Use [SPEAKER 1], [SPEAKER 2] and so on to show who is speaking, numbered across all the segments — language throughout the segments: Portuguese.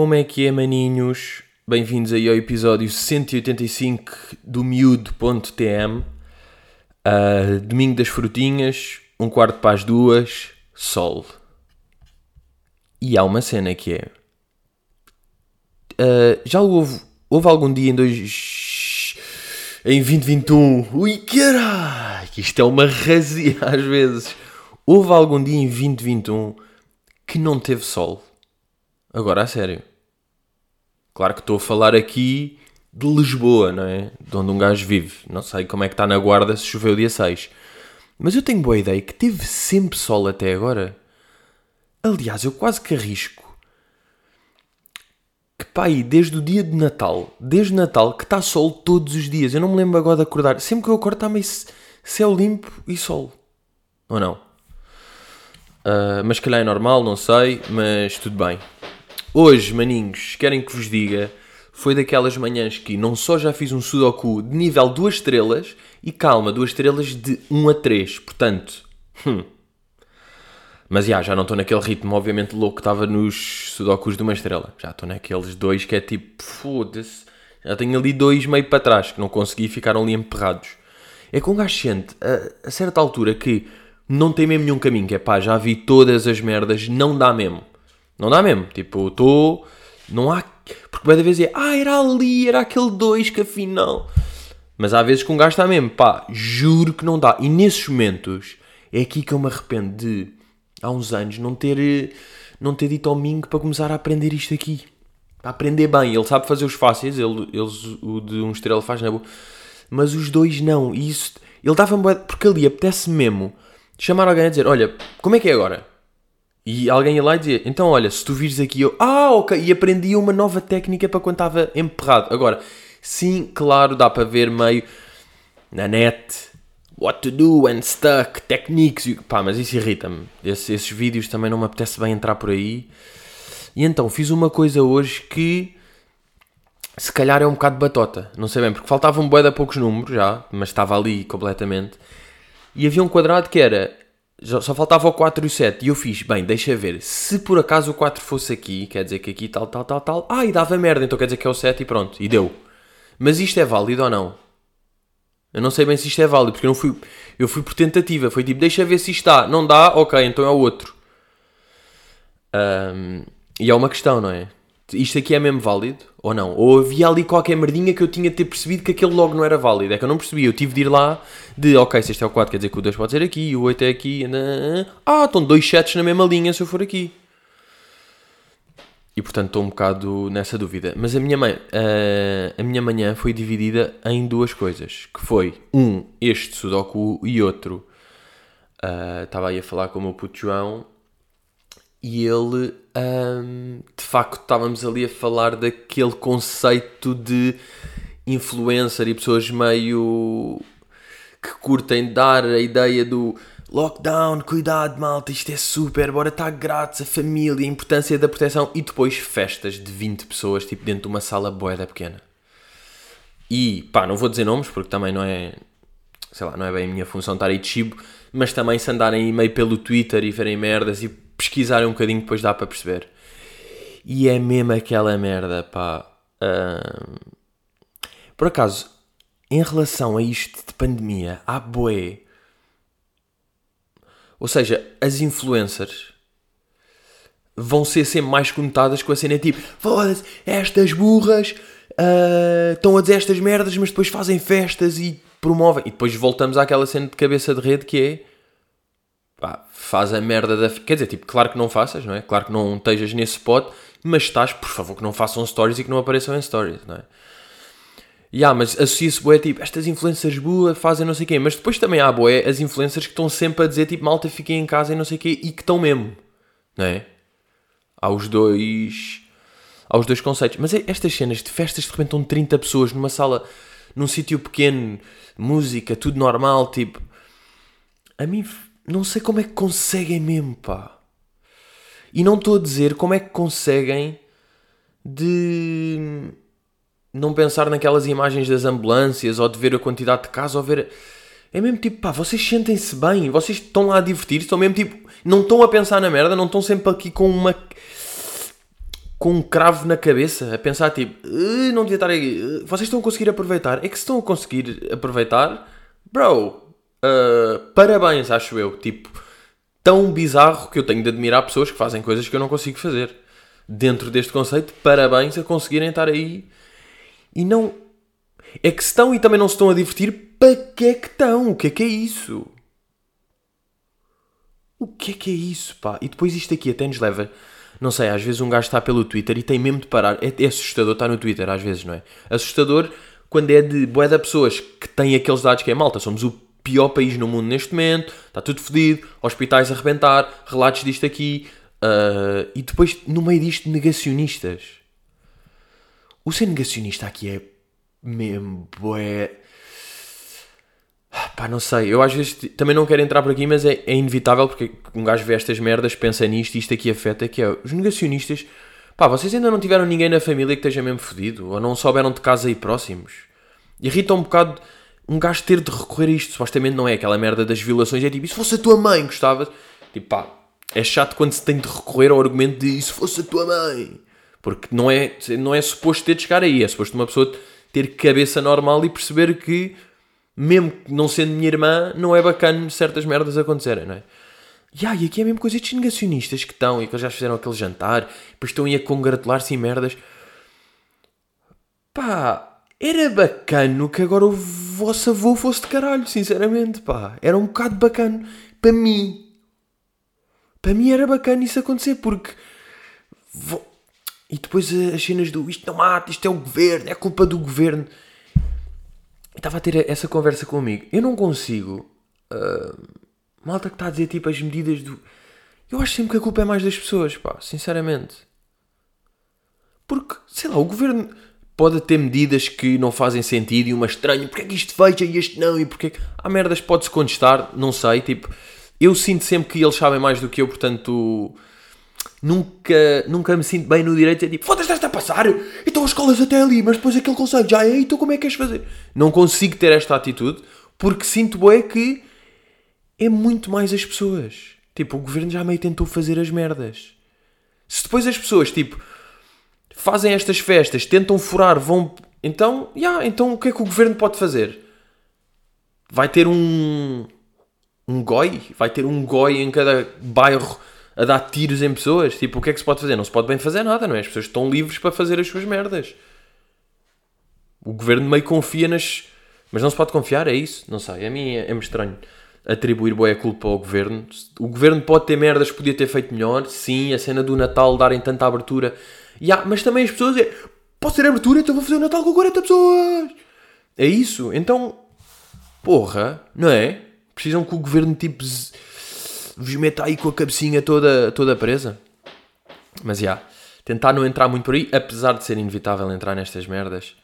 [SPEAKER 1] Como é que é, maninhos? Bem-vindos aí ao episódio 185 do miúdo.tm. Uh, domingo das frutinhas, um quarto para as duas, sol. E há uma cena que é. Uh, já houve, houve algum dia em dois. em 2021. Ui, caralho! Isto é uma razia às vezes. Houve algum dia em 2021 que não teve sol. Agora, a sério. Claro que estou a falar aqui de Lisboa, não é? De onde um gajo vive. Não sei como é que está na guarda se choveu dia 6. Mas eu tenho boa ideia que teve sempre sol até agora. Aliás, eu quase que arrisco que pá, aí, desde o dia de Natal, desde Natal, que está sol todos os dias. Eu não me lembro agora de acordar. Sempre que eu acordo está meio céu limpo e sol. Ou não? Uh, mas calhar é normal, não sei, mas tudo bem. Hoje, maninhos, querem que vos diga, foi daquelas manhãs que não só já fiz um sudoku de nível 2 estrelas, e calma, 2 estrelas de 1 a 3, portanto... Hum. Mas já, já não estou naquele ritmo, obviamente, louco que estava nos sudokus de uma estrela. Já estou naqueles dois que é tipo, foda-se. Já tenho ali dois meio para trás, que não consegui e ficaram ali emperrados. É com um gajo sente, a, a certa altura, que não tem mesmo nenhum caminho, que é pá, já vi todas as merdas, não dá mesmo. Não dá mesmo. Tipo, estou. Não há. Porque vai vez é. Ah, era ali, era aquele dois que afinal. Mas há vezes que um gajo está mesmo. Pá, juro que não dá. E nesses momentos é aqui que eu me arrependo de. Há uns anos não ter. Não ter dito ao Mingo para começar a aprender isto aqui. Para aprender bem. Ele sabe fazer os fáceis. Ele, eles, o de um estrela faz na boa. Mas os dois não. E isso. Ele dava-me. Porque ali apetece mesmo chamar alguém a dizer: Olha, como é que é agora? E alguém ia lá e dizia: Então, olha, se tu vires aqui, eu. Ah, ok. E aprendi uma nova técnica para quando estava emperrado. Agora, sim, claro, dá para ver meio na net. What to do when stuck, techniques. Pá, mas isso irrita-me. Esses, esses vídeos também não me apetece bem entrar por aí. E então, fiz uma coisa hoje que. Se calhar é um bocado batota. Não sei bem, porque faltavam um bué poucos números já, mas estava ali completamente. E havia um quadrado que era só faltava o 4 e o 7. E eu fiz, bem, deixa ver. Se por acaso o 4 fosse aqui, quer dizer que aqui tal, tal, tal, tal. Ah, e dava merda, então quer dizer que é o 7 e pronto. E deu. Mas isto é válido ou não? Eu não sei bem se isto é válido, porque eu não fui. Eu fui por tentativa. Foi tipo, deixa ver se isto está. Não dá, ok, então é o outro. Um, e é uma questão, não é? Isto aqui é mesmo válido ou não? Ou havia ali qualquer merdinha que eu tinha de ter percebido que aquele logo não era válido? É que eu não percebi, eu tive de ir lá de ok, se este é o 4, quer dizer que o 2 pode ser aqui, o 8 é aqui, ah, estão dois sets na mesma linha se eu for aqui. E portanto estou um bocado nessa dúvida. Mas a minha, mãe, uh, a minha manhã foi dividida em duas coisas. Que foi, um, este Sudoku e outro. Uh, estava aí a falar com o meu puto João e ele, um, de facto, estávamos ali a falar daquele conceito de influencer e pessoas meio que curtem dar a ideia do lockdown, cuidado malta, isto é super, bora estar grátis, a família, a importância da proteção e depois festas de 20 pessoas, tipo dentro de uma sala boeda pequena. E pá, não vou dizer nomes porque também não é, sei lá, não é bem a minha função estar aí de chibo, mas também se andarem meio pelo Twitter e verem merdas e pesquisarem um bocadinho, depois dá para perceber. E é mesmo aquela merda, pá. Por acaso, em relação a isto de pandemia, há boé. Ou seja, as influencers vão ser sempre mais conotadas com a cena tipo: foda-se, estas burras uh, estão a dizer estas merdas, mas depois fazem festas e promovem. E depois voltamos àquela cena de cabeça de rede que é pá, faz a merda da. Quer dizer, tipo, claro que não faças, não é? Claro que não estejas nesse spot, mas estás, por favor, que não façam stories e que não apareçam em stories, não é? Yeah, mas associa-se boé, tipo, estas influencers boas fazem não sei o quê, mas depois também há boé as influencers que estão sempre a dizer, tipo, malta, fiquem em casa e não sei o quê, e que estão mesmo, não é? Há os dois... Há os dois conceitos. Mas é, estas cenas de festas, de repente estão 30 pessoas numa sala, num sítio pequeno, música, tudo normal, tipo... A mim não sei como é que conseguem mesmo, pá. E não estou a dizer como é que conseguem de não pensar naquelas imagens das ambulâncias ou de ver a quantidade de casos ou ver. É mesmo tipo, pá, vocês sentem-se bem, vocês estão lá a divertir, estão mesmo tipo, não estão a pensar na merda, não estão sempre aqui com uma. com um cravo na cabeça, a pensar tipo, "Eh, não devia estar Eh, vocês estão a conseguir aproveitar. É que se estão a conseguir aproveitar, bro, eh, parabéns, acho eu. Tipo, tão bizarro que eu tenho de admirar pessoas que fazem coisas que eu não consigo fazer. Dentro deste conceito, parabéns a conseguirem estar aí e não. É que se estão e também não se estão a divertir, para que é que estão? O que é que é isso? O que é que é isso, pá? E depois isto aqui até nos leva. Não sei, às vezes um gajo está pelo Twitter e tem mesmo de parar. É, é assustador estar no Twitter, às vezes, não é? Assustador quando é de boé de pessoas que têm aqueles dados que é malta. Somos o pior país no mundo neste momento, está tudo fodido, hospitais a arrebentar, relatos disto aqui. ah, e depois, no meio disto, negacionistas. O ser negacionista aqui é mesmo bué. Pá, não sei. Eu às vezes também não quero entrar por aqui, mas é, é inevitável porque um gajo vê estas merdas, pensa nisto e isto aqui afeta, que é os negacionistas. Pá, vocês ainda não tiveram ninguém na família que esteja mesmo fodido? Ou não souberam de casa aí próximos? Irrita um bocado um gajo ter de recorrer a isto. Supostamente não é aquela merda das violações. É tipo, e se fosse a tua mãe, gostavas? Tipo, pá, é chato quando se tem de recorrer ao argumento de e se fosse a tua mãe? Porque não é, não é suposto ter de chegar aí. É suposto uma pessoa ter cabeça normal e perceber que, mesmo não sendo minha irmã, não é bacana certas merdas acontecerem, não é? E, ah, e aqui é mesmo coisa de negacionistas que estão e que eles já fizeram aquele jantar, depois estão aí a congratular-se em merdas. Pá, era bacano que agora o vosso avô fosse de caralho, sinceramente, pá. Era um bocado bacano. Para mim. Para mim era bacana isso acontecer, porque... E depois as cenas do isto não mata, isto é o governo, é culpa do governo. Estava a ter essa conversa comigo. Eu não consigo... ah, malta que está a dizer tipo as medidas do... Eu acho sempre que a culpa é mais das pessoas, pá, sinceramente. Porque, sei lá, o governo pode ter medidas que não fazem sentido e uma estranha, porque é que isto fecha e este não, e porque é que... Há merdas pode-se contestar, não sei, tipo... Eu sinto sempre que eles sabem mais do que eu, portanto... Nunca, nunca me sinto bem no direito dizer tipo, foda-se, estás a passar? Então as escolas até ali, mas depois aquele conselho já é, então como é que queres fazer? Não consigo ter esta atitude, porque sinto é que é muito mais as pessoas. Tipo, o governo já meio tentou fazer as merdas. Se depois as pessoas, tipo, fazem estas festas, tentam furar, vão. Então, já, então o que é que o governo pode fazer? Vai ter um. Um goi? Vai ter um goi em cada bairro a dar tiros em pessoas? Tipo, o que é que se pode fazer? Não se pode bem fazer nada, não é? As pessoas estão livres para fazer as suas merdas. O governo meio confia nas. Mas não se pode confiar, é isso? Não sei. A mim é- é-me estranho atribuir boa culpa ao governo. O governo pode ter merdas podia ter feito melhor. Sim, a cena do Natal darem tanta abertura. Ya, mas também as pessoas é. Posso ter abertura, então vou fazer o Natal com 40 pessoas. É isso. Então. Porra, não é? Precisam que o governo tipo. vos meta aí com a cabecinha toda, toda presa. Mas já. Tentar não entrar muito por aí, apesar de ser inevitável entrar nestas merdas.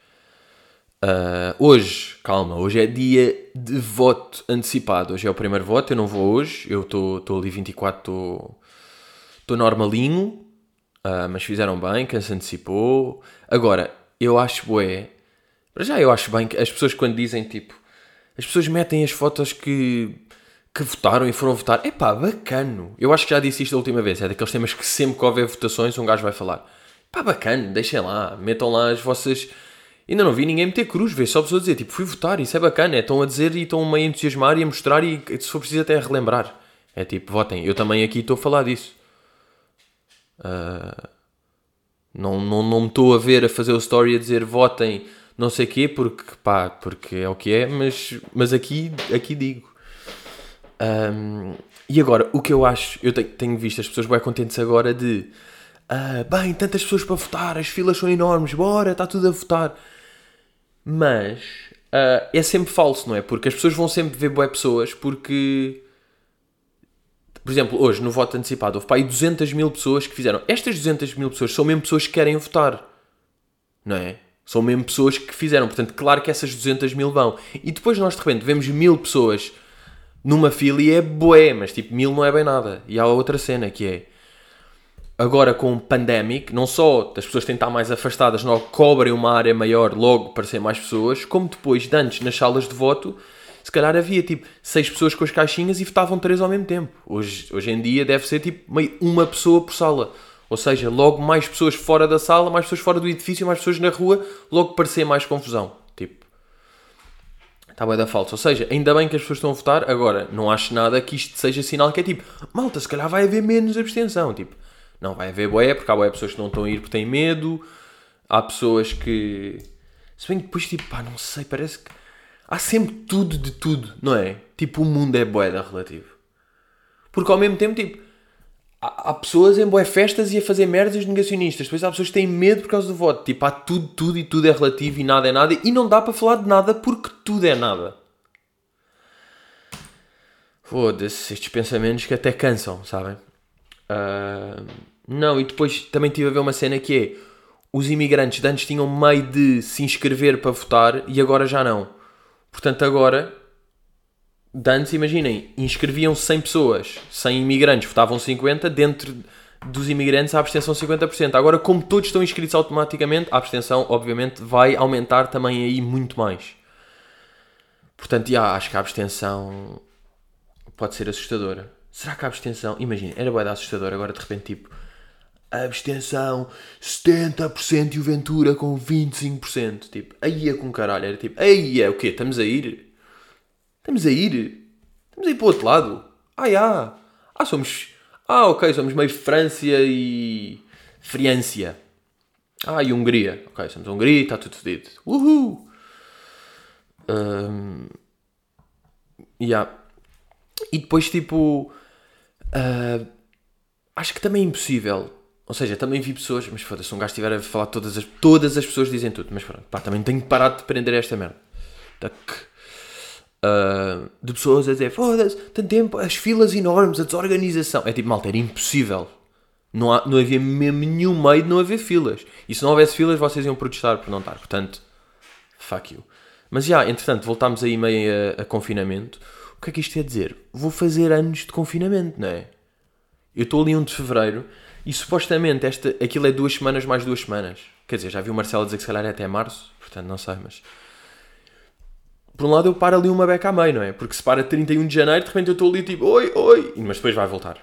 [SPEAKER 1] Uh, hoje, calma, hoje é dia de voto antecipado. Hoje é o primeiro voto, eu não vou hoje. Eu estou ali 24, estou normalinho. Uh, mas fizeram bem, quem se antecipou. Agora, eu acho bué. Para já, eu acho bem que as pessoas quando dizem tipo. As pessoas metem as fotos que, que votaram e foram votar. É pá, bacano. Eu acho que já disse isto da última vez. É daqueles temas que sempre que houver votações um gajo vai falar. Pá, bacana, deixem lá. Metam lá as vossas. Ainda não vi ninguém meter cruz, vê só pessoas dizer tipo, fui votar, isso é bacana. É, estão a dizer e estão meio a entusiasmar e a mostrar e se for preciso até a relembrar. É tipo, votem. Eu também aqui estou a falar disso. Ah, não, não, não me estou a ver a fazer o story a dizer votem não sei quê, porque pá, porque é o que é, mas, mas aqui, aqui digo. Ahm, e agora, o que eu acho, eu tenho, visto as pessoas bem contentes agora de ah, bem, tantas pessoas para votar, as filas são enormes, bora, está tudo a votar. Mas ah, é sempre falso, não é? Porque as pessoas vão sempre ver boé pessoas porque por exemplo, hoje no voto antecipado houve para aí 200 mil pessoas que fizeram. Estas 200 mil pessoas são mesmo pessoas que querem votar, não é? São mesmo pessoas que fizeram. Portanto, claro que essas 200 mil vão. E depois nós de repente vemos mil pessoas numa fila e é boé, mas tipo, mil não é bem nada. E há outra cena que é agora com o pandemic, não só as pessoas têm de estar mais afastadas, não cobrem uma área maior logo para ser mais pessoas, como depois de antes nas salas de voto, calhar havia tipo seis pessoas com as caixinhas e votavam três ao mesmo tempo. Hoje, hoje em dia deve ser tipo meio uma pessoa por sala. Ou seja, logo mais pessoas fora da sala, mais pessoas fora do edifício, mais pessoas na rua, logo parecia mais confusão. Tipo, está bem da falsa. Ou seja, ainda bem que as pessoas estão a votar, agora não acho nada que isto seja sinal que é tipo, malta, se calhar vai haver menos abstenção. Tipo, não vai haver boé, porque há boé pessoas que não estão a ir porque têm medo, há pessoas que. Se bem que depois, tipo, pá, não sei, parece que. Há sempre tudo de tudo, não é? Tipo, o mundo é boeda relativo. Porque ao mesmo tempo, tipo, há, há pessoas em boé festas e a fazer merdas negacionistas. Depois há pessoas que têm medo por causa do voto. Tipo, há tudo, tudo e tudo é relativo e nada é nada. E não dá para falar de nada porque tudo é nada. Foda-se, estes pensamentos que até cansam, sabem? Uh, não, e depois também tive a ver uma cena que é os imigrantes de antes tinham meio de se inscrever para votar e agora já não. Portanto, agora, antes, imaginem, inscreviam 100 pessoas, 100 imigrantes, votavam 50, dentro dos imigrantes a abstenção 50%. Agora, como todos estão inscritos automaticamente, a abstenção, obviamente, vai aumentar também aí muito mais. Portanto, já, acho que a abstenção pode ser assustadora. Será que a abstenção, imagina, era da assustadora, agora de repente, tipo, abstenção 70% e o Ventura com 25%. Tipo, aí é com caralho. Era tipo, aí é o quê? Estamos a ir? Estamos a ir? Estamos a ir para o outro lado? Ah, já. Ah, somos. Ah, ok, somos meio França e. Friância. Ah, e Hungria. Ok, somos Hungria, está tudo fedido. Uhul! Um, yeah. E depois, tipo. Uh, acho que também é impossível ou seja, também vi pessoas, mas foda-se, um gajo estiver a falar todas as, todas as pessoas dizem tudo, mas pronto, pá, também tenho que parar de prender esta merda. Uh, de pessoas a dizer, foda-se, tanto tempo, as filas enormes, a desorganização. É tipo, malta, era impossível. Não, há, não havia mesmo nenhum meio de não haver filas. E se não houvesse filas, vocês iam protestar por não estar. Portanto, fuck you. Mas já, entretanto, voltámos aí meio a, a confinamento. O que é que isto quer dizer? Vou fazer anos de confinamento, não é? Eu estou ali 1 de fevereiro e supostamente esta, aquilo é duas semanas mais duas semanas. Quer dizer, já vi o Marcelo dizer que se calhar é até março, portanto não sei, mas. Por um lado eu paro ali uma beca a meio, não é? Porque se para 31 de janeiro, de repente eu estou ali tipo, oi, oi, mas depois vai voltar.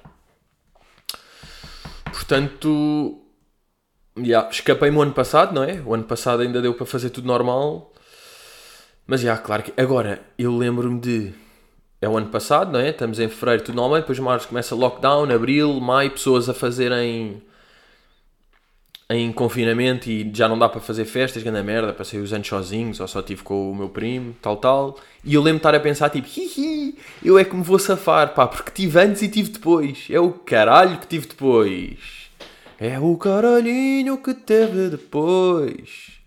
[SPEAKER 1] Portanto. Yeah, escapei-me o ano passado, não é? O ano passado ainda deu para fazer tudo normal. Mas já, yeah, claro que. Agora, eu lembro-me de é o ano passado, não é? Estamos em fevereiro, tudo normal, depois março começa lockdown, abril, maio, pessoas a fazerem em confinamento e já não dá para fazer festas, grande merda, passei os anos sozinhos, ou só tive com o meu primo, tal, tal. E eu lembro de estar a pensar, tipo, hihi, eu é que me vou safar, pá, porque tive antes e tive depois. É o caralho que tive depois. É o caralhinho que teve depois.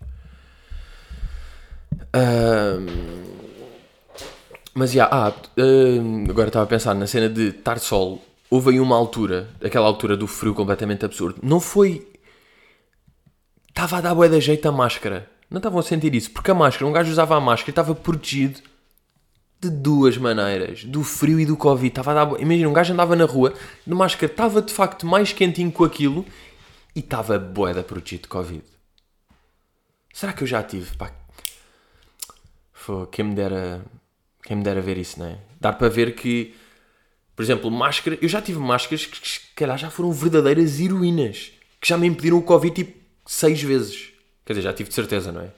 [SPEAKER 1] Um, mas já, ah, uh, agora estava a pensar na cena de estar sol. Houve aí uma altura, aquela altura do frio completamente absurdo. Não foi. Estava a dar bué da jeito a máscara. Não estavam a sentir isso. Porque a máscara, um gajo usava a máscara e estava protegido de duas maneiras. Do frio e do Covid. Estava dar... Imagina, um gajo andava na rua, de máscara, estava de facto mais quentinho com aquilo e estava bué da protegido de Covid. Será que eu já tive? Pá. Foi, quem me dera quem me dera ver isso, não é? Dar para ver que, por exemplo, máscara. Eu já tive máscaras que, que calhar já foram verdadeiras heroínas. Que já me impediram o Covid tipo seis vezes. Quer dizer, já tive de certeza, não é?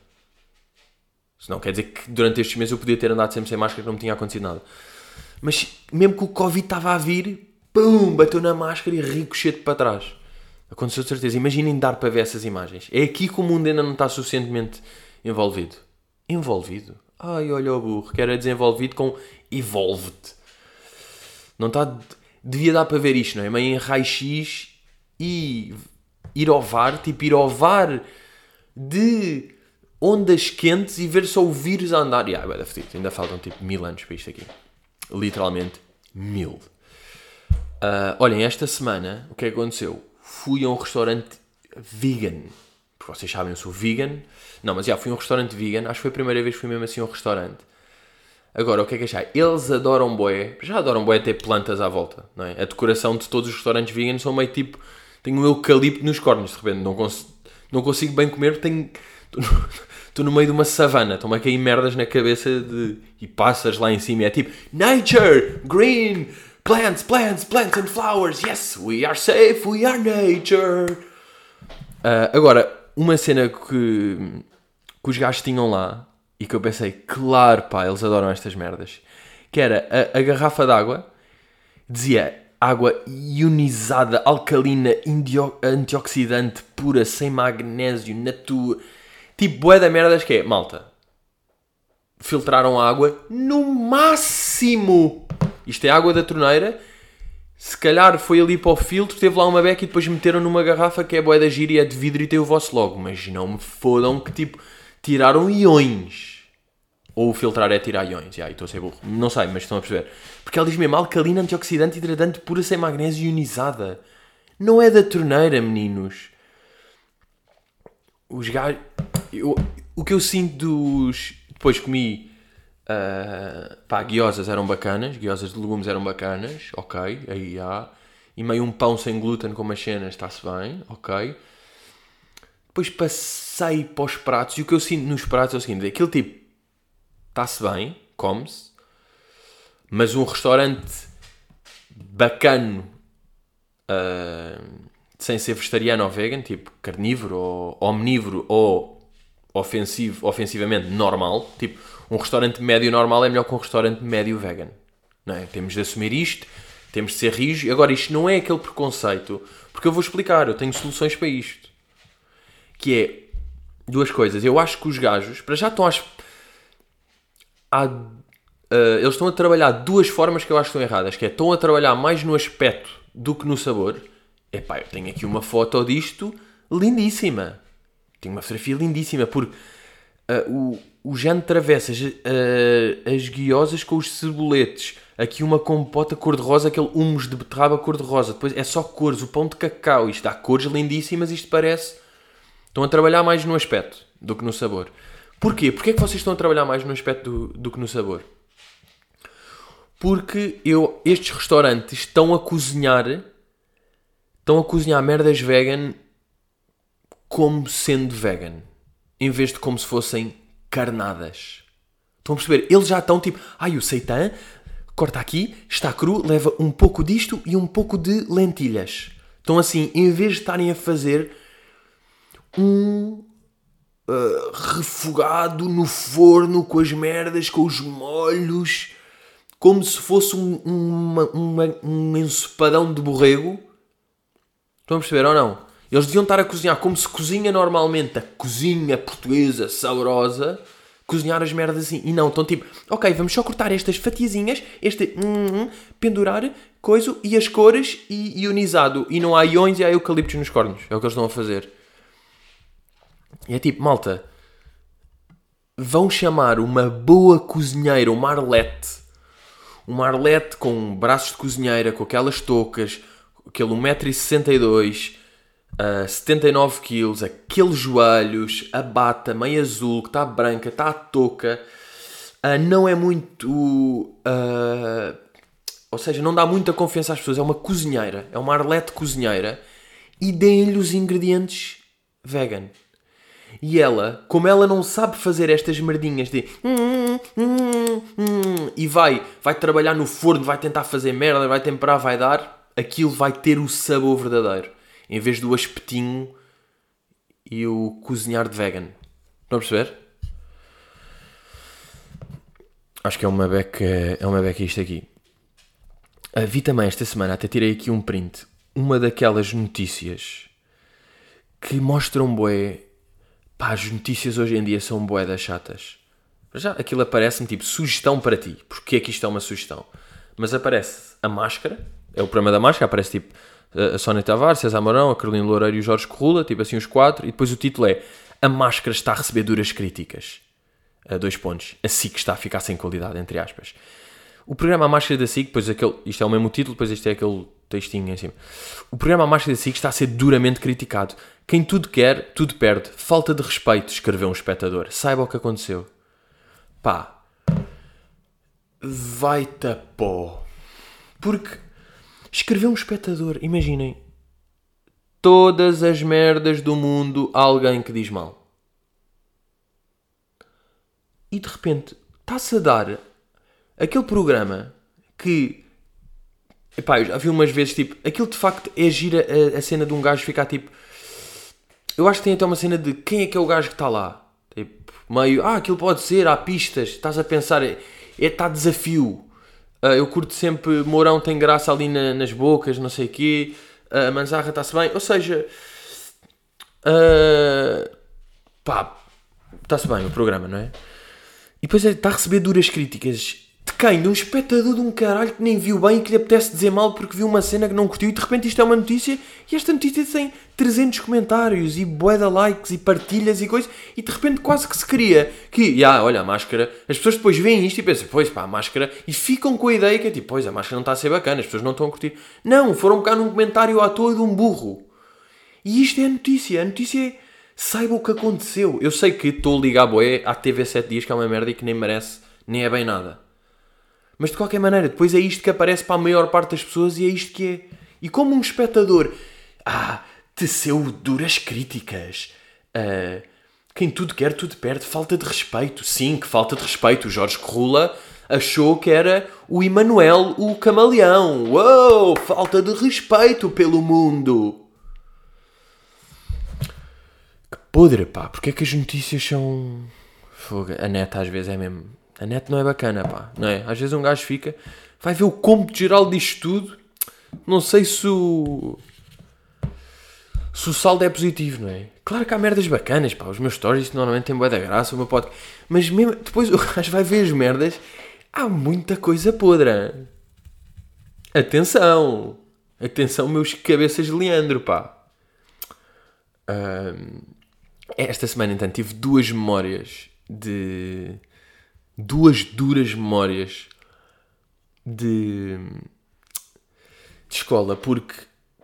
[SPEAKER 1] Senão quer dizer que durante estes meses eu podia ter andado sempre sem máscara que não me tinha acontecido nada. Mas mesmo que o Covid estava a vir, pum, bateu na máscara e ricochete para trás. Aconteceu de certeza. Imaginem dar para ver essas imagens. É aqui que o mundo ainda não está suficientemente envolvido. Envolvido? Ai, olha o burro, que era desenvolvido com Evolved. Não está. Devia dar para ver isto, não é? Meio em raio-x e ir ao VAR, tipo ir ao VAR de ondas quentes e ver só o vírus a andar. Yeah, vai ainda faltam tipo mil anos para isto aqui. Literalmente mil. Uh, olhem, esta semana o é que aconteceu? Fui a um restaurante vegan. Porque vocês sabem, eu sou vegan. Não, mas já fui um restaurante vegan. Acho que foi a primeira vez que fui mesmo assim um restaurante. Agora, o que é que achar? Eles adoram boé. Já adoram boé ter plantas à volta, não é? A decoração de todos os restaurantes veganos são meio tipo... Tenho um eucalipto nos cornos, de repente. Não, cons não consigo bem comer, tenho... Estou no meio de uma savana, estão-me a cair merdas na cabeça de... e passas lá em cima e é tipo Nature! Green! Plants, plants, plants and flowers. Yes, we are safe, we are nature. Uh, agora, uma cena que, que os gajos tinham lá e que eu pensei, claro, pá, eles adoram estas merdas. Que era a, a garrafa d'água, dizia água ionizada, alcalina, indio, antioxidante, pura, sem magnésio, natura. Tipo, bué da merdas que é, malta. Filtraram a água no máximo. Isto é água da torneira. Se calhar foi ali para o filtro, teve lá uma beca e depois meteram numa garrafa que é bué da gira e é de vidro e tem o vosso logo. Mas não me fodam que tipo, tiraram iões. Ou filtrar é tirar iões. Yeah, estou a ser burro. Não sei, mas estão a perceber. Porque ela diz mesmo alcalina, antioxidante, hidratante, pura, sem magnésio ionizada. Não é da torneira, meninos. Os gajos... O que eu sinto dos... Depois comi... Uh, pá, guiosas eram bacanas. Guiosas de legumes eram bacanas. Ok, aí há. E meio um pão sem glúten com umas cenas, está-se bem. Ok. Depois passei para os pratos. E o que eu sinto nos pratos é o seguinte. Aquele tipo está-se bem, come-se, mas um restaurante bacano, uh, sem ser vegetariano ou vegan, tipo carnívoro ou omnívoro ou ofensivo, ofensivamente normal, tipo um restaurante médio normal é melhor que um restaurante médio vegan. Não é? Temos de assumir isto, temos de ser rígidos. Agora, isto não é aquele preconceito, porque eu vou explicar, eu tenho soluções para isto. Que é duas coisas. Eu acho que os gajos, para já estão às há, uh, eles estão a trabalhar duas formas que eu acho que estão erradas, que é estão a trabalhar mais no aspecto do que no sabor. Epá, eu tenho aqui uma foto disto lindíssima. Tenho uma fotografia lindíssima, porque uh, o, o Jane travessa as, uh, as guiosas com os ceboletes. Aqui uma compota cor-de-rosa, aquele humus de beterraba cor-de-rosa. Depois é só cores, o pão de cacau. Isto dá cores lindíssimas, isto parece... Estão a trabalhar mais no aspecto do que no sabor. Porquê? Porquê é que vocês estão a trabalhar mais no aspecto do, do que no sabor? Porque eu, estes restaurantes estão a cozinhar estão a cozinhar merdas vegan como sendo vegan em vez de como se fossem carnadas. Estão a perceber? Eles já estão tipo, ai, o seitan corta aqui, está cru, leva um pouco disto e um pouco de lentilhas. Estão assim, em vez de estarem a fazer um uh, refogado no forno com as merdas, com os molhos, como se fosse um, uma, uma, um ensopadão de borrego. Estão a perceber ou não? Eles deviam estar a cozinhar como se cozinha normalmente a cozinha portuguesa saborosa, cozinhar as merdas assim. E não, estão tipo, ok, vamos só cortar estas fatiazinhas, este hum, hum, pendurar, coisa e as cores e ionizado. E não há iões e há eucaliptos nos cornos. É o que eles estão a fazer. E é tipo, malta, vão chamar uma boa cozinheira, uma arlete, uma arlete com braços de cozinheira, com aquelas toucas, aquele 1,62m, uh, 79kg, aqueles joelhos, a bata meio azul, que está branca, está a touca, uh, não é muito. Uh, ou seja, não dá muita confiança às pessoas. É uma cozinheira, é uma arlete cozinheira e deem-lhe os ingredientes vegan. E ela, como ela não sabe fazer estas merdinhas de hum, hum, hum, e vai, vai trabalhar no forno, vai tentar fazer merda, vai temperar, vai dar, aquilo vai ter o sabor verdadeiro. Em vez do aspetinho e o cozinhar de vegan. Estão a perceber? Acho que é uma beca, é uma beca isto aqui. Uh, vi também esta semana, até tirei aqui um print, uma daquelas notícias que mostram bué Pá, as notícias hoje em dia são boedas chatas. Já aquilo aparece-me tipo sugestão para ti. Porquê é que isto é uma sugestão? Mas aparece a máscara, é o programa da máscara, aparece tipo a Sónia Tavares, César Mourão, a Carolina Loureiro e o Jorge Corrula, tipo assim os quatro, e depois o título é A máscara está a receber duras críticas. A dois pontos. A SIC está a ficar sem qualidade, entre aspas. O programa A Máscara da SIC, depois aquele, isto é o mesmo título, depois este é aquele textinho em cima. O programa A Máscara da SIC está a ser duramente criticado. Quem tudo quer, tudo perde. Falta de respeito, escreveu um espectador. Saiba o que aconteceu. Pá. Vai-te pó. Porque escreveu um espectador, imaginem. Todas as merdas do mundo há alguém que diz mal. E de repente está-se a dar aquele programa que Epá, eu já vi umas vezes, tipo, aquilo de facto é gira a, a cena de um gajo ficar tipo. Eu acho que tem até uma cena de quem é que é o gajo que está lá. Tipo, meio, ah, aquilo pode ser, há pistas, estás a pensar, é, está desafio. Uh, eu curto sempre, Mourão tem graça ali na, nas bocas, não sei o quê, uh, Manzarra está-se bem, ou seja, uh, pá, está-se bem o programa, não é? E depois é, está a receber duras críticas de quem? De um espectador de um caralho que nem viu bem e que lhe apetece dizer mal porque viu uma cena que não curtiu e de repente isto é uma notícia e esta notícia tem 300 comentários e de likes e partilhas e coisas e de repente quase que se cria que, já, olha, a máscara, as pessoas depois veem isto e pensam, pois pá, a máscara, e ficam com a ideia que é tipo, pois a máscara não está a ser bacana, as pessoas não estão a curtir. Não, foram cá num comentário à toa de um burro. E isto é a notícia, a notícia é, saiba o que aconteceu. Eu sei que estou a ligar boé à TV 7 dias que é uma merda e que nem merece, nem é bem nada. Mas de qualquer maneira, depois é isto que aparece para a maior parte das pessoas e é isto que é. E como um espectador, ah, teceu duras críticas. Uh, quem tudo quer, tudo perde. Falta de respeito. Sim, que falta de respeito. O Jorge Corrula achou que era o Emanuel, o camaleão. Uou, falta de respeito pelo mundo. Que podre, pá. Porquê é que as notícias são... A neta às vezes é mesmo a net não é bacana, pá, não é? Às vezes um gajo fica, vai ver o cômputo geral disto tudo, não sei se o. Se o saldo é positivo, não é? Claro que há merdas bacanas, pá. Os meus stories normalmente têm boa da graça, o meu podcast. Mas mesmo, depois o gajo vai ver as merdas, há muita coisa podre. Atenção! Atenção, meus cabeças de Leandro, pá. Um, esta semana, então, tive duas memórias de duas duras memórias de, de escola, porque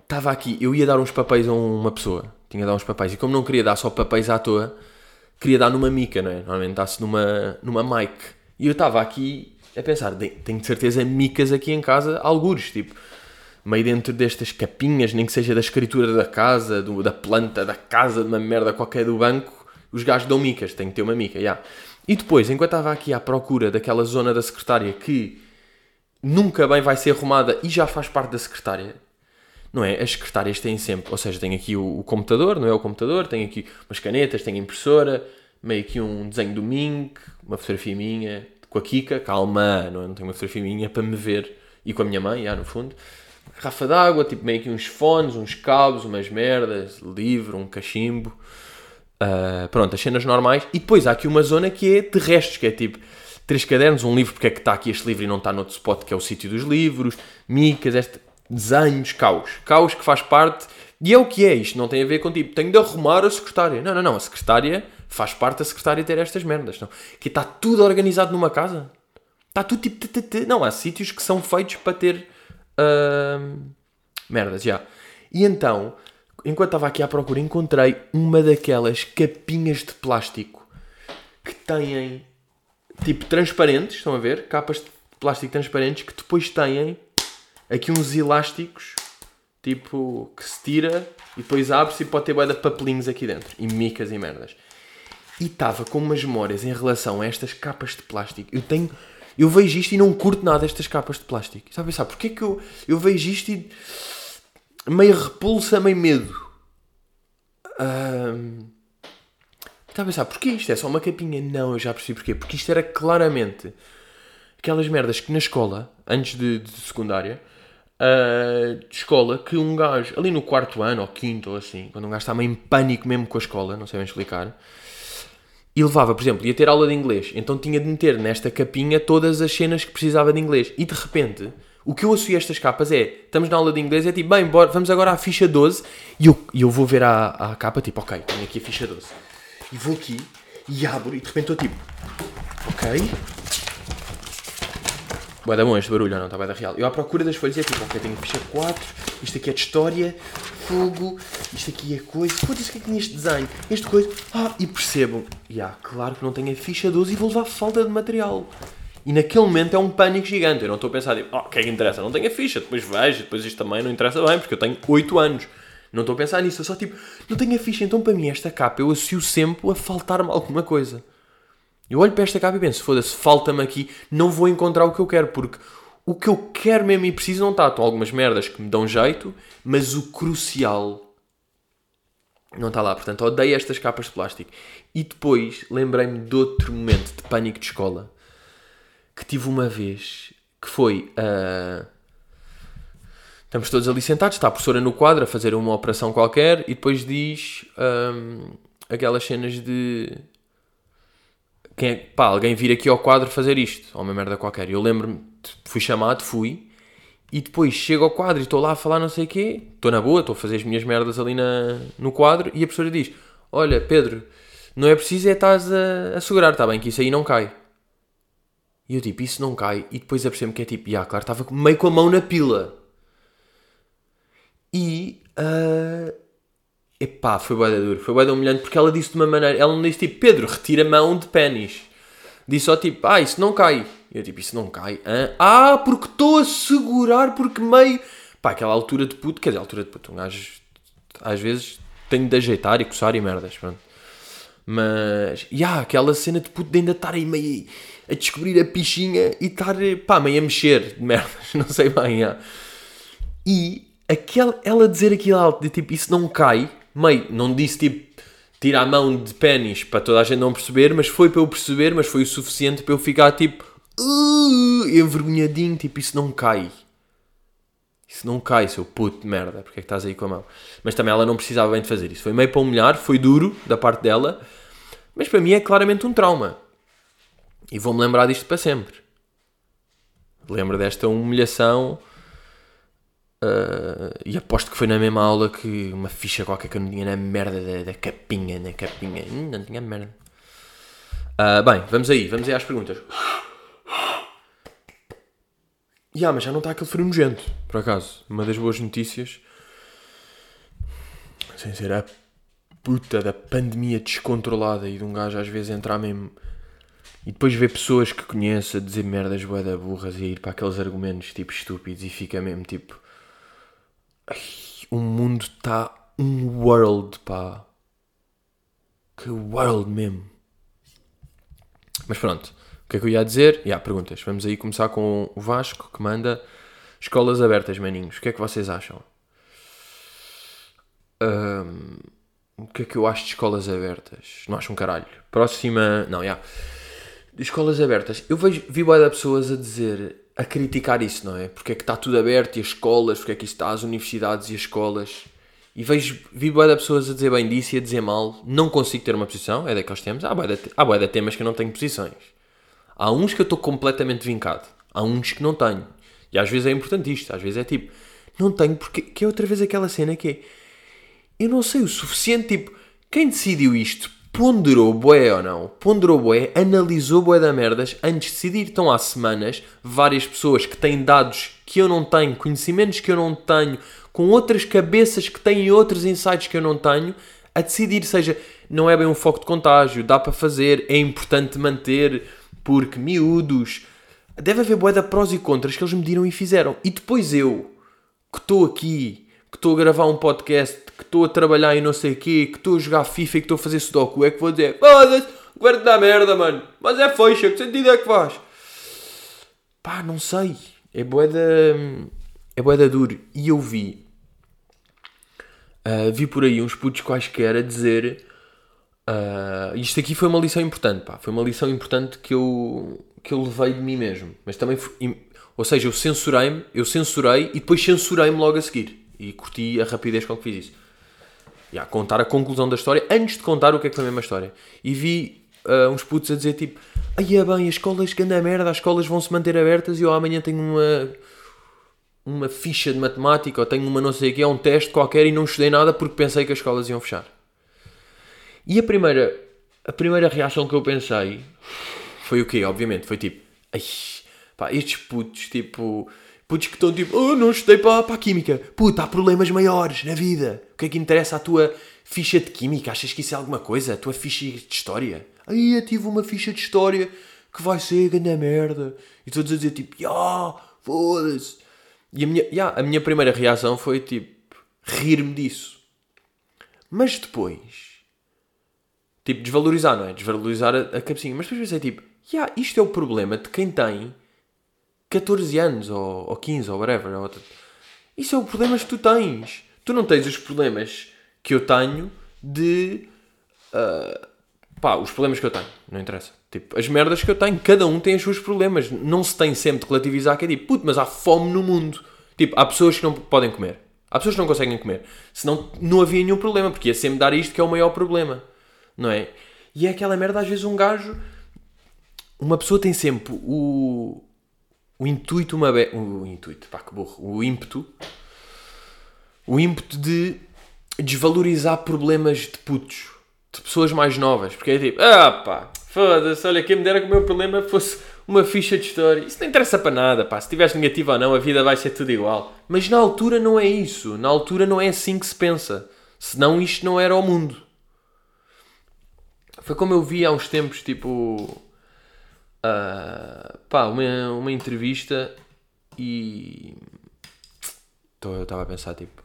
[SPEAKER 1] estava aqui, eu ia dar uns papéis a uma pessoa, tinha de dar uns papéis, e como não queria dar só papéis à toa, queria dar numa mica, não é? Normalmente dá-se numa, numa mic. E eu estava aqui a pensar, tenho de certeza micas aqui em casa, algures, tipo, meio dentro destas capinhas, nem que seja da escritura da casa, do, da planta, da casa, de uma merda qualquer do banco, os gajos dão micas, tem que ter uma mica, já. Yeah. E depois, enquanto estava aqui à procura daquela zona da secretária que nunca bem vai ser arrumada e já faz parte da secretária, não é? As secretárias têm sempre, ou seja, tem aqui o, o computador, não é o computador, tem aqui umas canetas, tem impressora, meio aqui um desenho do Mink, uma fotografia minha, com a Kika, calma, não, é? não tenho uma fotografia minha para me ver, e com a minha mãe, já no fundo. Garrafa d'água, tipo meio que uns fones, uns cabos, umas merdas, livro, um cachimbo. Uh, pronto, as cenas normais. E depois há aqui uma zona que é de restos, que é tipo três cadernos, um livro, porque é que está aqui este livro e não está noutro spot, que é o sítio dos livros, micas, este, desenhos, caos. Caos que faz parte. E é o que é isto, não tem a ver com tipo, tenho de arrumar a secretária. Não, não, não, a secretária faz parte da secretária ter estas merdas. Não. Que está tudo organizado numa casa. Está tudo tipo. Não, há sítios que são feitos para ter uh, merdas, já. E então, enquanto estava aqui à procura, encontrei uma daquelas capinhas de plástico que têm tipo transparentes, estão a ver? Capas de plástico transparentes que depois têm aqui uns elásticos tipo que se tira e depois abre-se e pode ter boia de papelinhos aqui dentro e micas e merdas. E estava com umas memórias em relação a estas capas de plástico. Eu tenho. Eu vejo isto e não curto nada estas capas de plástico. Sabe pensar, porquê que eu, eu vejo isto e meio repulsa, meio medo. Um, estava a pensar, porquê isto? É só uma capinha? Não, eu já percebi porquê. Porque isto era claramente aquelas merdas que na escola, antes de, de secundária, uh, de escola, que um gajo, ali no quarto ano ou quinto ou assim, quando um gajo estava em pânico mesmo com a escola, não sei bem explicar, e levava, por exemplo, ia ter aula de inglês, então tinha de meter nesta capinha todas as cenas que precisava de inglês. E de repente o que eu associo a estas capas é, estamos na aula de inglês, é tipo, bem, bora, vamos agora à ficha 12 e eu, eu vou ver a, a capa, tipo, ok, tenho aqui a ficha 12. E vou aqui e abro e de repente estou tipo, ok. Boa, dá bom este barulho, não, está bem da real. Eu à procura das folhas é tipo, ok, tenho a ficha 4, isto aqui é de história, fogo, isto aqui é coisa, foda-se o que é que tem este desenho, este coisa, ah, e percebam, e yeah, claro que não tenho a ficha 12 e vou levar falta de material. E naquele momento é um pânico gigante. Eu não estou a pensar, tipo, oh, o que é que interessa? Não tenho a ficha, depois vejo, depois isto também não interessa bem, porque eu tenho 8 anos. Não estou a pensar nisso, eu só tipo, não tenho a ficha, então para mim esta capa eu associo sempre a faltar-me alguma coisa. Eu olho para esta capa e penso, foda-se, falta-me aqui, não vou encontrar o que eu quero, porque o que eu quero mesmo e preciso não está. Estão algumas merdas que me dão jeito, mas o crucial não está lá. Portanto, odeio estas capas de plástico. E depois lembrei-me de outro momento de pânico de escola que tive uma vez que foi. Uh... Estamos todos ali sentados, está a professora no quadro a fazer uma operação qualquer e depois diz um, aquelas cenas de quem é, pá, alguém vir aqui ao quadro fazer isto, ou uma merda qualquer. Eu lembro-me, fui chamado, fui, e depois chego ao quadro e estou lá a falar não sei o quê, estou na boa, estou a fazer as minhas merdas ali na, no quadro, e a professora diz: Olha, Pedro, não é preciso é estás a, a segurar, está bem, que isso aí não cai. E eu tipo, isso não cai. E depois apercebo que é tipo, já, claro, estava meio com a mão na pila. E. Uh, epá, foi boa duro. Foi boa humilhante porque ela disse de uma maneira. Ela não disse tipo, Pedro, retira a mão de pênis. Disse só tipo, ah, isso não cai. E eu tipo, isso não cai. Ah, porque estou a segurar, porque meio. Pá, aquela altura de puto, quer dizer, altura de puto, um gajo às vezes tenho de ajeitar e coçar e merdas, pronto. Mas, já, yeah, aquela cena de puto de ainda estar aí meio a descobrir a pichinha e estar, pá, meio a mexer de merdas, não sei bem, yeah. E aquele, ela dizer aquilo alto de tipo, isso não cai, meio, não disse tipo, tira a mão de pênis para toda a gente não perceber, mas foi para eu perceber, mas foi o suficiente para eu ficar tipo, uh, envergonhadinho, tipo, isso não cai. Isso não cai, seu puto merda, porque é que estás aí com a mão? Mas também ela não precisava bem de fazer isso. Foi meio para humilhar, foi duro da parte dela, mas para mim é claramente um trauma. E vou-me lembrar disto para sempre. Lembro desta humilhação. Uh, e aposto que foi na mesma aula que uma ficha qualquer que eu não tinha na merda da, da capinha, na capinha. Hum, não tinha merda. Uh, bem, vamos aí, vamos aí às perguntas. Yeah, mas já não está aquele frio nojento, por acaso. Uma das boas notícias. Sem ser a puta da pandemia descontrolada e de um gajo às vezes entrar mesmo e depois ver pessoas que conheço a dizer merdas boeda burras e ir para aqueles argumentos tipo estúpidos e fica mesmo tipo. Ai, o mundo está um world, pá. Que world mesmo. Mas pronto. O que é que eu ia dizer? E há perguntas. Vamos aí começar com o Vasco que manda escolas abertas, maninhos. O que é que vocês acham? Um, o que é que eu acho de escolas abertas? Não acho um caralho. Próxima. Não, já. Yeah escolas abertas. Eu vejo, vi de pessoas a dizer, a criticar isso, não é? Porque é que está tudo aberto e as escolas, porque é que isso está as universidades e as escolas. E vejo, vi de pessoas a dizer bem disso e a dizer mal. Não consigo ter uma posição, é daqueles temas. De, há boa de temas que eu não tenho posições. Há uns que eu estou completamente vincado. Há uns que não tenho. E às vezes é importante isto. Às vezes é tipo, não tenho porque... Que é outra vez aquela cena que é... Eu não sei o suficiente, tipo... Quem decidiu isto ponderou bué ou não, ponderou bué, analisou bué da merdas antes de decidir. Estão há semanas várias pessoas que têm dados que eu não tenho, conhecimentos que eu não tenho, com outras cabeças que têm outros insights que eu não tenho, a decidir, seja, não é bem um foco de contágio, dá para fazer, é importante manter, porque miúdos... Deve haver bué da prós e contras que eles mediram e fizeram. E depois eu, que estou aqui que estou a gravar um podcast, que estou a trabalhar e não sei o quê, que estou a jogar FIFA e que estou a fazer Sudoku, é que vou dizer, foda-se, governo da merda, mano, mas é fecha, que sentido é que faz? Pá, não sei, é boeda, é boeda duro. E eu vi, uh, vi por aí uns putos quaisquer a dizer, uh, isto aqui foi uma lição importante, pá, foi uma lição importante que eu, que eu levei de mim mesmo, mas também, ou seja, eu censurei-me, eu censurei e depois censurei-me logo a seguir. E curti a rapidez com que fiz isso. Yeah, contar a conclusão da história antes de contar o que é que foi a mesma história. E vi uh, uns putos a dizer tipo: Aí é bem, as escolas que anda merda, as escolas vão se manter abertas e eu amanhã tenho uma, uma ficha de matemática ou tenho uma não sei o que, é um teste qualquer e não estudei nada porque pensei que as escolas iam fechar. E a primeira, a primeira reação que eu pensei foi o quê? Obviamente, foi tipo: Ai, pá, estes putos, tipo Putos que estão tipo, oh, não estudei para, para a química. Puta, há problemas maiores na vida. O que é que interessa a tua ficha de química? Achas que isso é alguma coisa? A tua ficha de história? Aí eu tive uma ficha de história que vai ser grande merda. E todos a dizer tipo, ya, foda-se. E a minha, yeah, a minha primeira reação foi tipo, rir-me disso. Mas depois, tipo, desvalorizar, não é? Desvalorizar a, a cabecinha. Mas depois pensei tipo, yeah, isto é o problema de quem tem 14 anos, ou, ou 15, ou whatever. Ou... Isso é o problema que tu tens. Tu não tens os problemas que eu tenho de. Uh, pá, os problemas que eu tenho, não interessa. Tipo, as merdas que eu tenho, cada um tem os seus problemas. Não se tem sempre de relativizar que é tipo, puto, mas há fome no mundo. Tipo, há pessoas que não podem comer. Há pessoas que não conseguem comer. Senão não havia nenhum problema, porque ia sempre dar isto que é o maior problema. Não é? E é aquela merda, às vezes um gajo. Uma pessoa tem sempre o. O intuito, uma be... O intuito, pá, que burro. O ímpeto. O ímpeto de desvalorizar problemas de putos. De pessoas mais novas. Porque é tipo, ah pá, foda-se, olha, quem me dera que o meu problema fosse uma ficha de história. Isso não interessa para nada, pá. Se tiveres negativo ou não, a vida vai ser tudo igual. Mas na altura não é isso. Na altura não é assim que se pensa. Senão isto não era o mundo. Foi como eu vi há uns tempos, tipo. Uh, pá, uma, uma entrevista e. Então eu estava a pensar, tipo.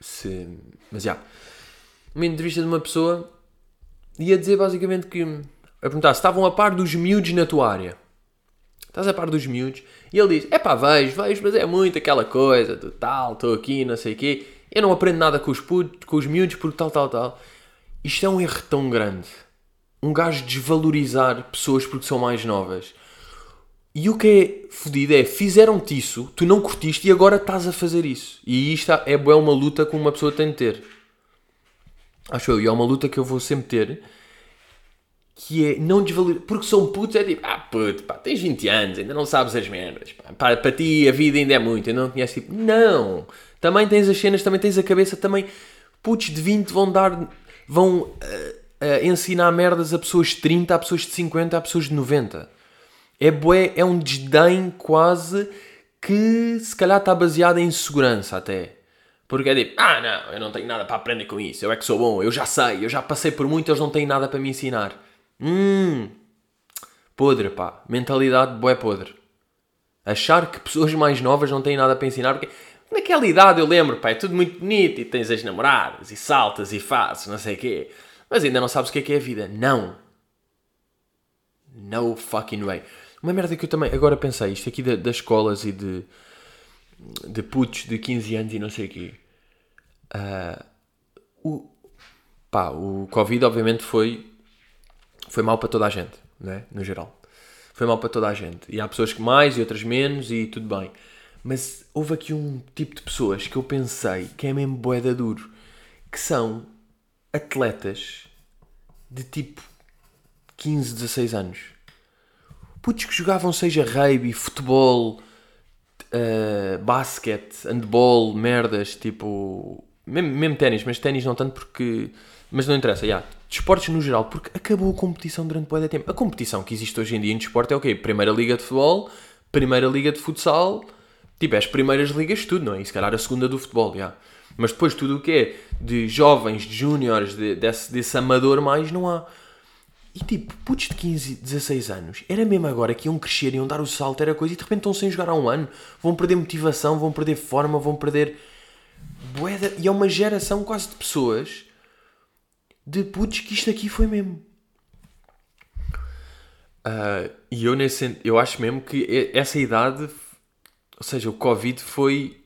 [SPEAKER 1] Se. Mas já. Yeah, uma entrevista de uma pessoa ia dizer basicamente que. A perguntar se estavam a par dos miúdos na tua área. Estás a par dos miúdos? E ele diz: É pá, vejo, vejo, mas é muito aquela coisa do tal, estou aqui, não sei o quê. Eu não aprendo nada com os, putos, com os miúdos porque tal, tal, tal. Isto é um erro tão grande. Um gajo desvalorizar pessoas porque são mais novas. E o que é fodido é, fizeram-te isso, tu não curtiste e agora estás a fazer isso. E isto é, é uma luta que uma pessoa tem de ter. Acho eu, e é uma luta que eu vou sempre ter que é não desvalorizar. Porque são putos, é tipo, ah puto, pá, tens 20 anos, ainda não sabes as merdas, pá, para, para ti a vida ainda é muito, ainda não conheces tipo, não, também tens as cenas, também tens a cabeça, também putos de 20 vão dar, vão uh, uh, ensinar merdas a pessoas de 30, a pessoas de 50, a pessoas de 90. É bué, é um desdém quase que se calhar está baseado em segurança até. Porque é tipo, ah não, eu não tenho nada para aprender com isso, eu é que sou bom, eu já sei, eu já passei por muito, eles não têm nada para me ensinar. Hum. Podre, pá. Mentalidade boé podre. Achar que pessoas mais novas não têm nada para ensinar, porque naquela idade eu lembro, pá, é tudo muito bonito e tens as namoradas e saltas e fazes, não sei o quê. Mas ainda não sabes o que é que é a vida. Não. No fucking way. Uma merda que eu também agora pensei, isto aqui das escolas e de, de putos de 15 anos e não sei o quê. Uh, o, pá, o Covid obviamente foi foi mal para toda a gente, né? no geral. Foi mal para toda a gente. E há pessoas que mais e outras menos e tudo bem. Mas houve aqui um tipo de pessoas que eu pensei que é mesmo boeda duro, que são atletas de tipo 15, 16 anos. Putos que jogavam seja rugby, futebol, uh, basquete, handball, merdas, tipo... Mesmo, mesmo ténis, mas ténis não tanto porque... Mas não interessa, já. Yeah desportos no geral, porque acabou a competição durante muito tempo. A competição que existe hoje em dia em desporto é o quê? Primeira liga de futebol, primeira liga de futsal, tipo, é as primeiras ligas tudo, não é? E se calhar a segunda do futebol, já. Mas depois tudo o que é de jovens, de júniores, de, desse, desse amador mais, não há. E tipo, putos de 15, 16 anos, era mesmo agora que iam crescer, iam dar o salto, era coisa, e de repente estão sem jogar há um ano, vão perder motivação, vão perder forma, vão perder. Boeda. E é uma geração quase de pessoas de putz, que isto aqui foi mesmo. Uh, e eu, nesse, eu acho mesmo que essa idade, ou seja, o Covid foi.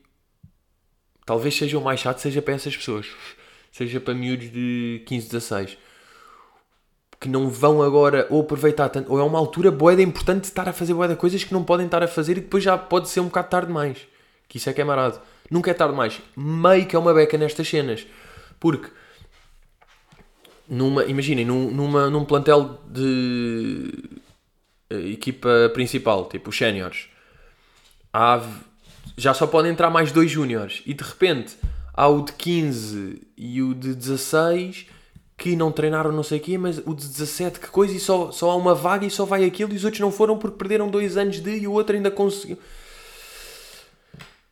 [SPEAKER 1] Talvez seja o mais chato, seja para essas pessoas, seja para miúdos de 15, 16 que não vão agora ou aproveitar tanto, ou é uma altura boeda importante de estar a fazer boeda coisas que não podem estar a fazer e depois já pode ser um bocado tarde demais. Que isso é que é marado. Nunca é tarde demais. Meio que é uma beca nestas cenas. Porque numa, imaginem, num, numa, num plantel de uh, equipa principal, tipo os séniores, já só podem entrar mais dois júniores e de repente há o de 15 e o de 16 que não treinaram não sei o quê, mas o de 17 que coisa e só, só há uma vaga e só vai aquilo e os outros não foram porque perderam dois anos de e o outro ainda conseguiu.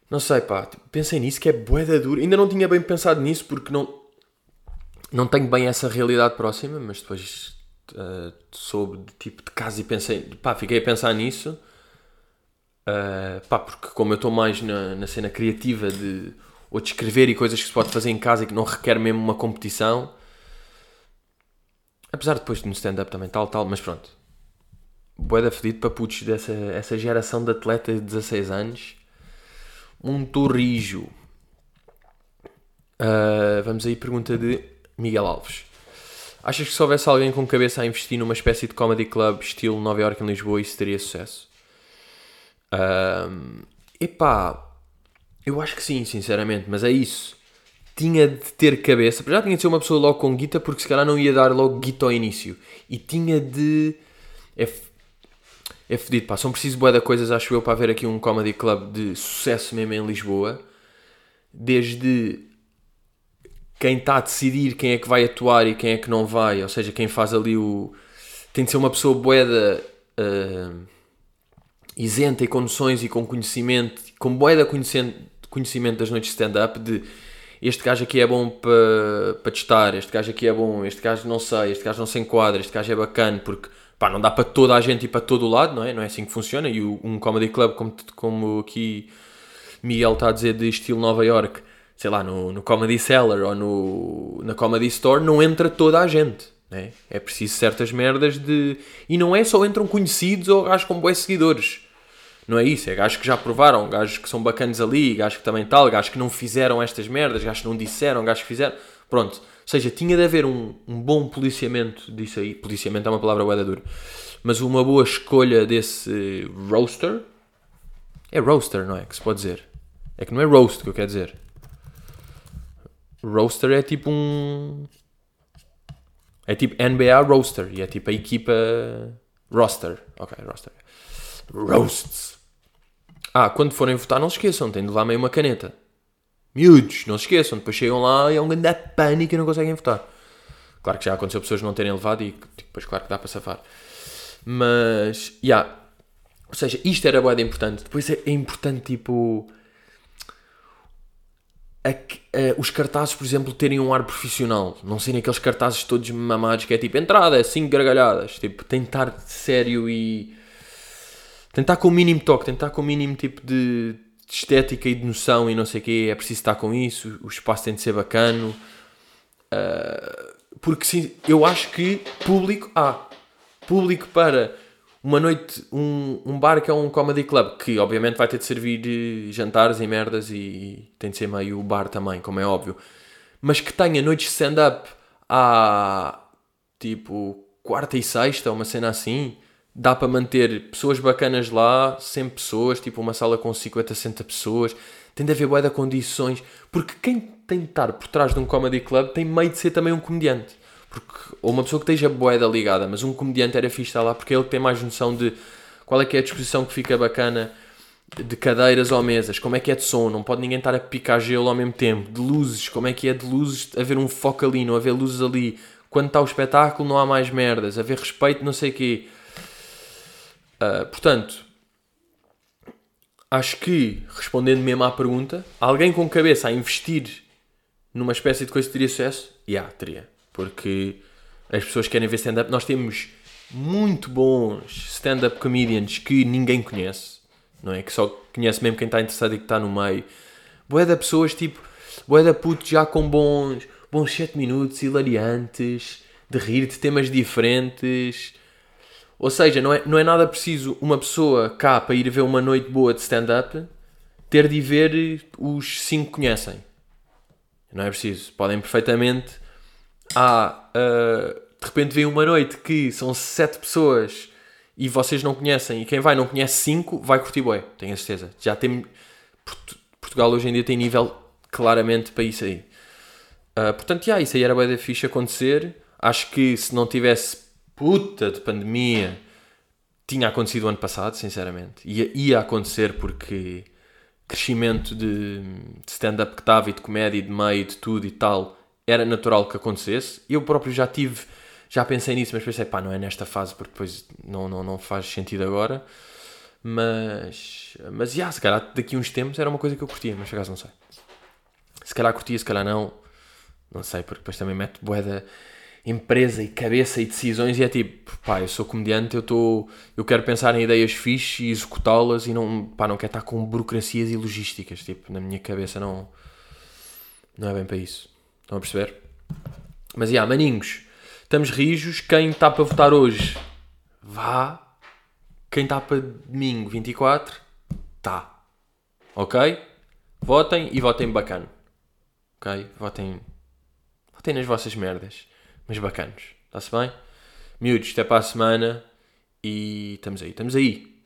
[SPEAKER 1] Não sei, pá, pensei nisso que é boeda dura. Ainda não tinha bem pensado nisso porque não, não tenho bem essa realidade próxima, mas depois uh, soube de tipo de casa e pensei, pá, fiquei a pensar nisso. Uh, pá, porque como eu estou mais na, na cena criativa de ou de escrever e coisas que se pode fazer em casa e que não requer mesmo uma competição. Apesar de depois no stand-up também tal, tal, mas pronto. boeda fedido para putos dessa essa geração de atleta de 16 anos. Um torrijo. Uh, vamos aí, pergunta de Miguel Alves. Achas que se houvesse alguém com cabeça a investir numa espécie de comedy club estilo Nova York em Lisboa, isso teria sucesso? Uh, epá, eu acho que sim, sinceramente, mas é isso. Tinha de ter cabeça. Já tinha de ser uma pessoa logo com guita, porque se calhar não ia dar logo guita ao início. E tinha de. É, é fedido, pá. São preciso boa de coisas, acho eu, para haver aqui um comedy club de sucesso mesmo em Lisboa. Desde quem está a decidir quem é que vai atuar e quem é que não vai, ou seja, quem faz ali o. tem de ser uma pessoa boeda uh, isenta e com noções e com conhecimento, com boeda conhecimento, conhecimento das noites de stand-up, de este gajo aqui é bom para pa testar, este gajo aqui é bom, este gajo não sei, este gajo não se enquadra, este gajo é bacana, porque pá, não dá para toda a gente e para todo o lado, não é? Não é assim que funciona. E um comedy club, como, como aqui Miguel está a dizer, de estilo Nova York sei lá, no, no Comedy Cellar ou no, na Comedy Store, não entra toda a gente. Né? É preciso certas merdas de. E não é só entram conhecidos ou gajos com bons seguidores. Não é isso, é gajos que já provaram, gajos que são bacanas ali, gajos que também tal, gajos que não fizeram estas merdas, gajos que não disseram, gajos que fizeram. Pronto. Ou seja, tinha de haver um, um bom policiamento disso aí. Policiamento é uma palavra bué dura. Mas uma boa escolha desse roaster. É roaster, não é? Que se pode dizer. É que não é roast que eu quero dizer. Roaster é tipo um. É tipo NBA Roaster. E é tipo a equipa. Roster. Ok, roster. Roasts. Ah, quando forem votar, não se esqueçam, têm de levar meio uma caneta. Miúdos, não se esqueçam. Depois chegam lá e é um grande pânico e não conseguem votar. Claro que já aconteceu pessoas não terem levado e depois, claro que dá para safar. Mas, já. Yeah. Ou seja, isto era boa importante. Depois é, é importante, tipo a, a, os cartazes, por exemplo, terem um ar profissional, não serem aqueles cartazes todos mamados que é tipo entrada, 5 gargalhadas, tipo, tentar sério e tentar com o mínimo toque, tentar com o mínimo tipo de, de estética e de noção e não sei o quê, é preciso estar com isso, o espaço tem de ser bacano, uh, porque sim, eu acho que público há, ah, público para uma noite, um, um bar que é um comedy club, que obviamente vai ter de servir eh, jantares e merdas e tem de ser meio bar também, como é óbvio, mas que tenha noites de stand-up à tipo quarta e sexta, uma cena assim, dá para manter pessoas bacanas lá, 100 pessoas, tipo uma sala com 50, 60 pessoas, tem de haver boa de condições, porque quem tem de estar por trás de um comedy club tem meio de ser também um comediante. Porque, ou uma pessoa que esteja boeda ligada, mas um comediante era fixe estar lá porque ele tem mais noção de qual é que é a disposição que fica bacana de cadeiras ou mesas, como é que é de som, não pode ninguém estar a picar gelo ao mesmo tempo, de luzes, como é que é de luzes, haver um foco ali, não haver luzes ali, quando está o espetáculo não há mais merdas, haver respeito, não sei o quê. Uh, portanto, acho que, respondendo mesmo à pergunta, alguém com cabeça a investir numa espécie de coisa teria sucesso? Já, yeah, teria porque as pessoas querem ver stand-up. Nós temos muito bons stand-up comedians que ninguém conhece, não é? Que só conhece mesmo quem está interessado e que está no meio. Boé da pessoas tipo, boé da puto já com bons, bons 7 minutos, hilariantes, de rir de temas diferentes. Ou seja, não é, não é nada preciso uma pessoa cá para ir ver uma noite boa de stand-up ter de ver os 5 que conhecem. Não é preciso. Podem perfeitamente há uh, de repente vem uma noite que são sete pessoas e vocês não conhecem, e quem vai não conhece cinco, vai curtir bué, tenho a certeza. Já tem. Portugal hoje em dia tem nível claramente para isso aí. Uh, portanto, já, isso aí era bué da fixe acontecer. Acho que se não tivesse puta de pandemia, tinha acontecido ano passado, sinceramente. Ia, ia acontecer porque crescimento de, de stand-up que estava e de comédia e de meio de tudo e tal era natural que acontecesse. Eu próprio já tive, já pensei nisso, mas pensei, pá, não é nesta fase porque depois não, não, não faz sentido agora. Mas, mas, já, se calhar daqui uns tempos era uma coisa que eu curtia, mas por acaso não sei. Se calhar curtia, se calhar não. Não sei, porque depois também mete boeda empresa e cabeça e decisões e é tipo, pá, eu sou comediante, eu estou, eu quero pensar em ideias fixes e executá-las e não, pá, não quero estar com burocracias e logísticas, tipo, na minha cabeça não, não é bem para isso. Estão a perceber? Mas, já, yeah, maninhos, estamos rijos. Quem está para votar hoje, vá. quem está para domingo 24, tá. Ok? Votem e votem bacana. Ok? Votem. Votem nas vossas merdas. Mas bacanos. Está-se bem? Miúdos, até para a semana. E estamos aí, estamos aí.